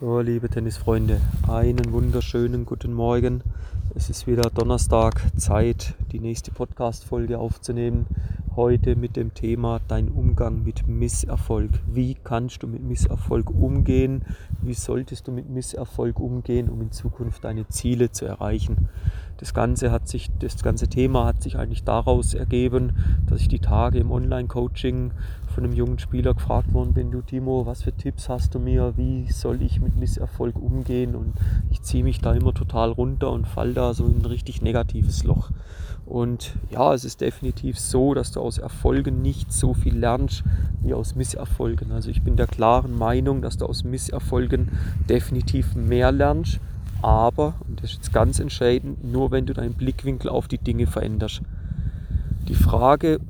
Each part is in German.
So, liebe Tennisfreunde, einen wunderschönen guten Morgen. Es ist wieder Donnerstag, Zeit, die nächste Podcast-Folge aufzunehmen. Heute mit dem Thema Dein Umgang mit Misserfolg. Wie kannst du mit Misserfolg umgehen? Wie solltest du mit Misserfolg umgehen, um in Zukunft deine Ziele zu erreichen? Das Ganze, hat sich, das ganze Thema hat sich eigentlich daraus ergeben, dass ich die Tage im Online-Coaching von einem jungen Spieler gefragt worden bin, du Timo, was für Tipps hast du mir, wie soll ich mit Misserfolg umgehen? Und ich ziehe mich da immer total runter und fall da so in ein richtig negatives Loch. Und ja, es ist definitiv so, dass du aus Erfolgen nicht so viel lernst wie aus Misserfolgen. Also ich bin der klaren Meinung, dass du aus Misserfolgen definitiv mehr lernst aber, und das ist jetzt ganz entscheidend, nur wenn du deinen Blickwinkel auf die Dinge veränderst. Die Frage,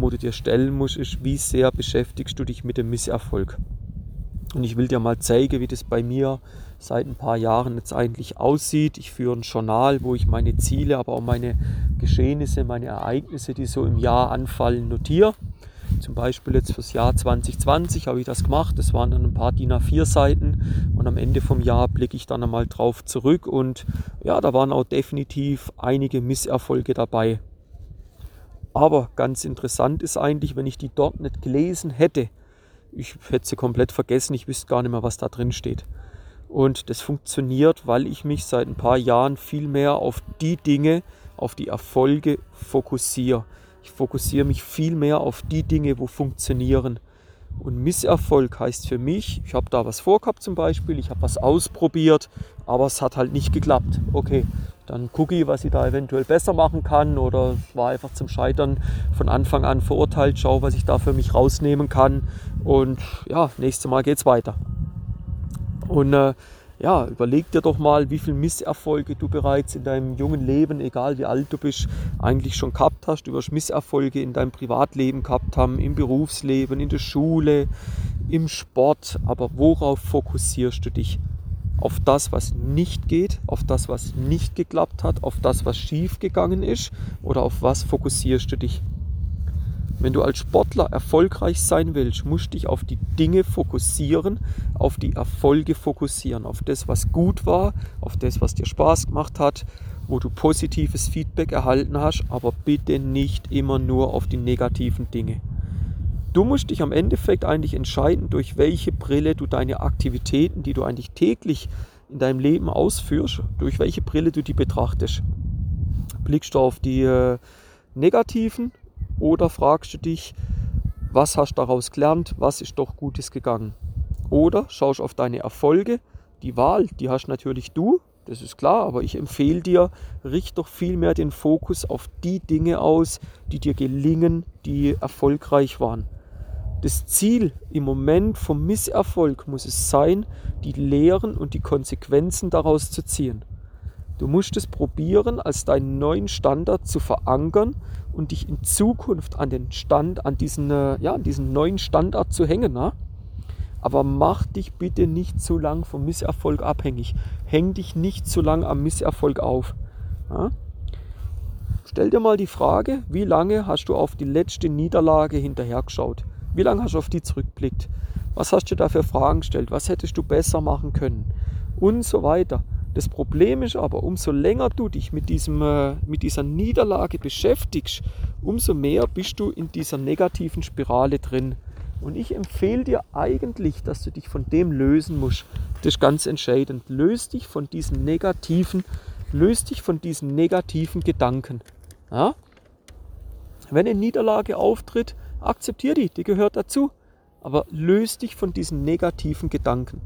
wo du dir stellen musst, ist, wie sehr beschäftigst du dich mit dem Misserfolg? Und ich will dir mal zeigen, wie das bei mir seit ein paar Jahren jetzt eigentlich aussieht. Ich führe ein Journal, wo ich meine Ziele, aber auch meine Geschehnisse, meine Ereignisse, die so im Jahr anfallen, notiere. Zum Beispiel jetzt fürs Jahr 2020 habe ich das gemacht. Das waren dann ein paar DIN A4 Seiten und am Ende vom Jahr blicke ich dann einmal drauf zurück und ja, da waren auch definitiv einige Misserfolge dabei. Aber ganz interessant ist eigentlich, wenn ich die dort nicht gelesen hätte, ich hätte sie komplett vergessen, ich wüsste gar nicht mehr, was da drin steht. Und das funktioniert, weil ich mich seit ein paar Jahren viel mehr auf die Dinge, auf die Erfolge fokussiere. Ich fokussiere mich viel mehr auf die Dinge, wo funktionieren. Und Misserfolg heißt für mich, ich habe da was vorgehabt zum Beispiel, ich habe was ausprobiert, aber es hat halt nicht geklappt. Okay, dann gucke ich, was ich da eventuell besser machen kann oder war einfach zum Scheitern von Anfang an verurteilt, schaue, was ich da für mich rausnehmen kann und ja, nächstes Mal geht es weiter. Und äh, ja, überleg dir doch mal, wie viele Misserfolge du bereits in deinem jungen Leben, egal wie alt du bist, eigentlich schon gehabt hast. Du wirst Misserfolge in deinem Privatleben gehabt haben, im Berufsleben, in der Schule, im Sport. Aber worauf fokussierst du dich? Auf das, was nicht geht, auf das, was nicht geklappt hat, auf das, was schief gegangen ist oder auf was fokussierst du dich? Wenn du als Sportler erfolgreich sein willst, musst du dich auf die Dinge fokussieren, auf die Erfolge fokussieren, auf das, was gut war, auf das, was dir Spaß gemacht hat, wo du positives Feedback erhalten hast, aber bitte nicht immer nur auf die negativen Dinge. Du musst dich am Endeffekt eigentlich entscheiden, durch welche Brille du deine Aktivitäten, die du eigentlich täglich in deinem Leben ausführst, durch welche Brille du die betrachtest. Blickst du auf die äh, negativen oder fragst du dich, was hast du daraus gelernt, was ist doch Gutes gegangen? Oder schaust auf deine Erfolge, die Wahl, die hast natürlich du, das ist klar, aber ich empfehle dir, richte doch viel mehr den Fokus auf die Dinge aus, die dir gelingen, die erfolgreich waren. Das Ziel im Moment vom Misserfolg muss es sein, die Lehren und die Konsequenzen daraus zu ziehen. Du musst es probieren, als deinen neuen Standard zu verankern und dich in Zukunft an den Stand, an diesen, äh, ja, an diesen neuen Standard zu hängen. Na? Aber mach dich bitte nicht zu lang vom Misserfolg abhängig. Häng dich nicht zu lang am Misserfolg auf. Na? Stell dir mal die Frage, wie lange hast du auf die letzte Niederlage hinterhergeschaut? Wie lange hast du auf die zurückblickt? Was hast du da für Fragen gestellt? Was hättest du besser machen können? Und so weiter. Das Problem ist aber, umso länger du dich mit, diesem, äh, mit dieser Niederlage beschäftigst, umso mehr bist du in dieser negativen Spirale drin. Und ich empfehle dir eigentlich, dass du dich von dem lösen musst. Das ist ganz entscheidend. Löst dich von diesen negativen, löst dich von diesen negativen Gedanken. Ja? Wenn eine Niederlage auftritt, akzeptiere die, die gehört dazu. Aber löst dich von diesen negativen Gedanken.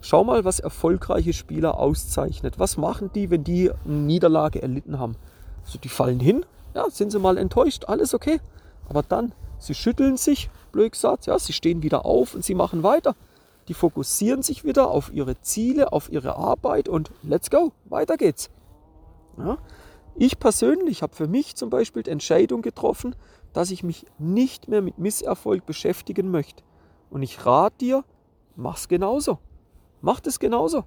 Schau mal, was erfolgreiche Spieler auszeichnet. Was machen die, wenn die eine Niederlage erlitten haben? Also die fallen hin, ja, sind sie mal enttäuscht, alles okay. Aber dann, sie schütteln sich, blöd gesagt, ja, sie stehen wieder auf und sie machen weiter. Die fokussieren sich wieder auf ihre Ziele, auf ihre Arbeit und let's go, weiter geht's. Ja. Ich persönlich habe für mich zum Beispiel die Entscheidung getroffen, dass ich mich nicht mehr mit Misserfolg beschäftigen möchte. Und ich rate dir, mach's genauso. Mach das genauso.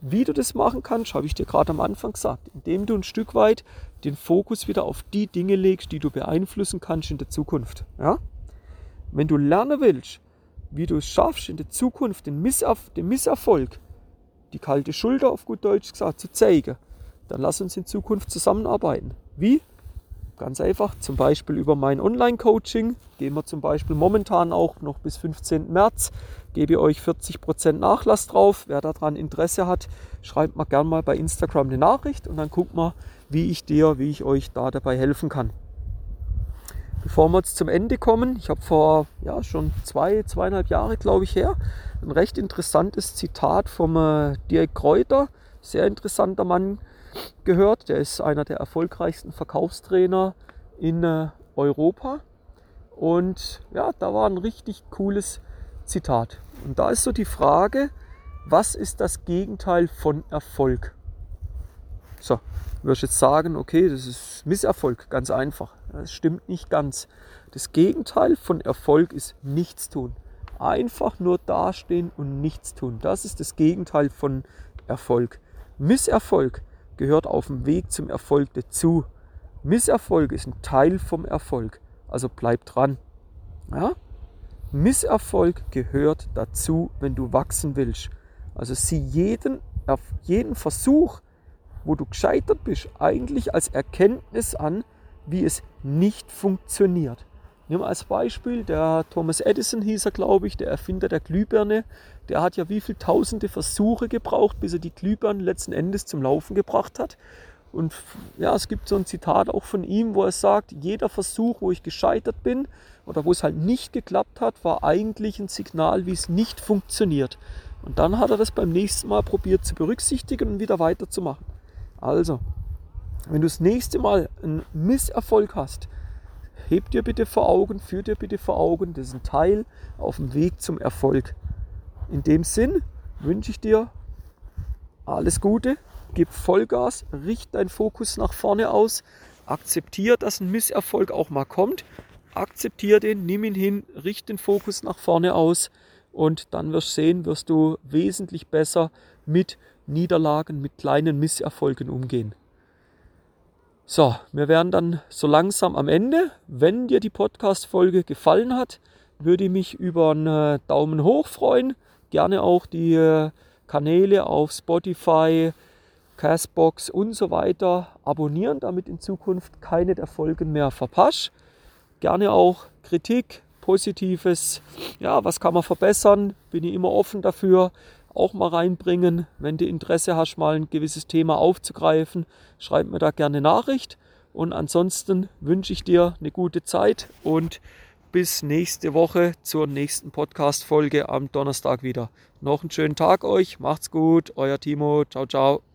Wie du das machen kannst, habe ich dir gerade am Anfang gesagt, indem du ein Stück weit den Fokus wieder auf die Dinge legst, die du beeinflussen kannst in der Zukunft. Ja? Wenn du lernen willst, wie du es schaffst, in der Zukunft den, Misserf den Misserfolg, die kalte Schulter auf gut Deutsch gesagt, zu zeigen, dann lass uns in Zukunft zusammenarbeiten. Wie? Ganz einfach, zum Beispiel über mein Online-Coaching. Gehen wir zum Beispiel momentan auch noch bis 15. März. Gebe euch 40% Nachlass drauf. Wer daran Interesse hat, schreibt mir gerne mal bei Instagram eine Nachricht und dann guckt mal, wie ich dir, wie ich euch da dabei helfen kann. Bevor wir jetzt zum Ende kommen, ich habe vor ja, schon zwei, zweieinhalb Jahre, glaube ich, her, ein recht interessantes Zitat vom äh, Dirk Kräuter, sehr interessanter Mann, gehört. Der ist einer der erfolgreichsten Verkaufstrainer in äh, Europa. Und ja, da war ein richtig cooles Zitat. Und da ist so die Frage, was ist das Gegenteil von Erfolg? So, wirst jetzt sagen, okay, das ist Misserfolg, ganz einfach. Das stimmt nicht ganz. Das Gegenteil von Erfolg ist Nichtstun. Einfach nur dastehen und nichts tun. Das ist das Gegenteil von Erfolg. Misserfolg gehört auf dem Weg zum Erfolg dazu. Misserfolg ist ein Teil vom Erfolg. Also bleib dran. Ja? Misserfolg gehört dazu, wenn du wachsen willst. Also sieh jeden, jeden Versuch, wo du gescheitert bist, eigentlich als Erkenntnis an, wie es nicht funktioniert. Wir als Beispiel, der Thomas Edison hieß er, glaube ich, der Erfinder der Glühbirne. Der hat ja wie viele tausende Versuche gebraucht, bis er die Glühbirne letzten Endes zum Laufen gebracht hat. Und ja, es gibt so ein Zitat auch von ihm, wo er sagt, jeder Versuch, wo ich gescheitert bin oder wo es halt nicht geklappt hat, war eigentlich ein Signal, wie es nicht funktioniert. Und dann hat er das beim nächsten Mal probiert zu berücksichtigen und wieder weiterzumachen. Also, wenn du das nächste Mal einen Misserfolg hast, heb dir bitte vor Augen, führ dir bitte vor Augen, das ist ein Teil auf dem Weg zum Erfolg. In dem Sinn wünsche ich dir alles Gute, gib Vollgas, richte deinen Fokus nach vorne aus, akzeptiere, dass ein Misserfolg auch mal kommt, akzeptiere den, nimm ihn hin, richte den Fokus nach vorne aus und dann wirst du sehen, wirst du wesentlich besser mit Niederlagen, mit kleinen Misserfolgen umgehen. So, wir wären dann so langsam am Ende. Wenn dir die Podcast-Folge gefallen hat, würde ich mich über einen äh, Daumen hoch freuen. Gerne auch die äh, Kanäle auf Spotify, Castbox und so weiter abonnieren, damit in Zukunft keine der Folgen mehr verpasst. Gerne auch Kritik, Positives, ja, was kann man verbessern, bin ich immer offen dafür auch mal reinbringen. Wenn du Interesse hast, mal ein gewisses Thema aufzugreifen, schreib mir da gerne Nachricht. Und ansonsten wünsche ich dir eine gute Zeit und bis nächste Woche zur nächsten Podcast-Folge am Donnerstag wieder. Noch einen schönen Tag euch, macht's gut, euer Timo, ciao, ciao.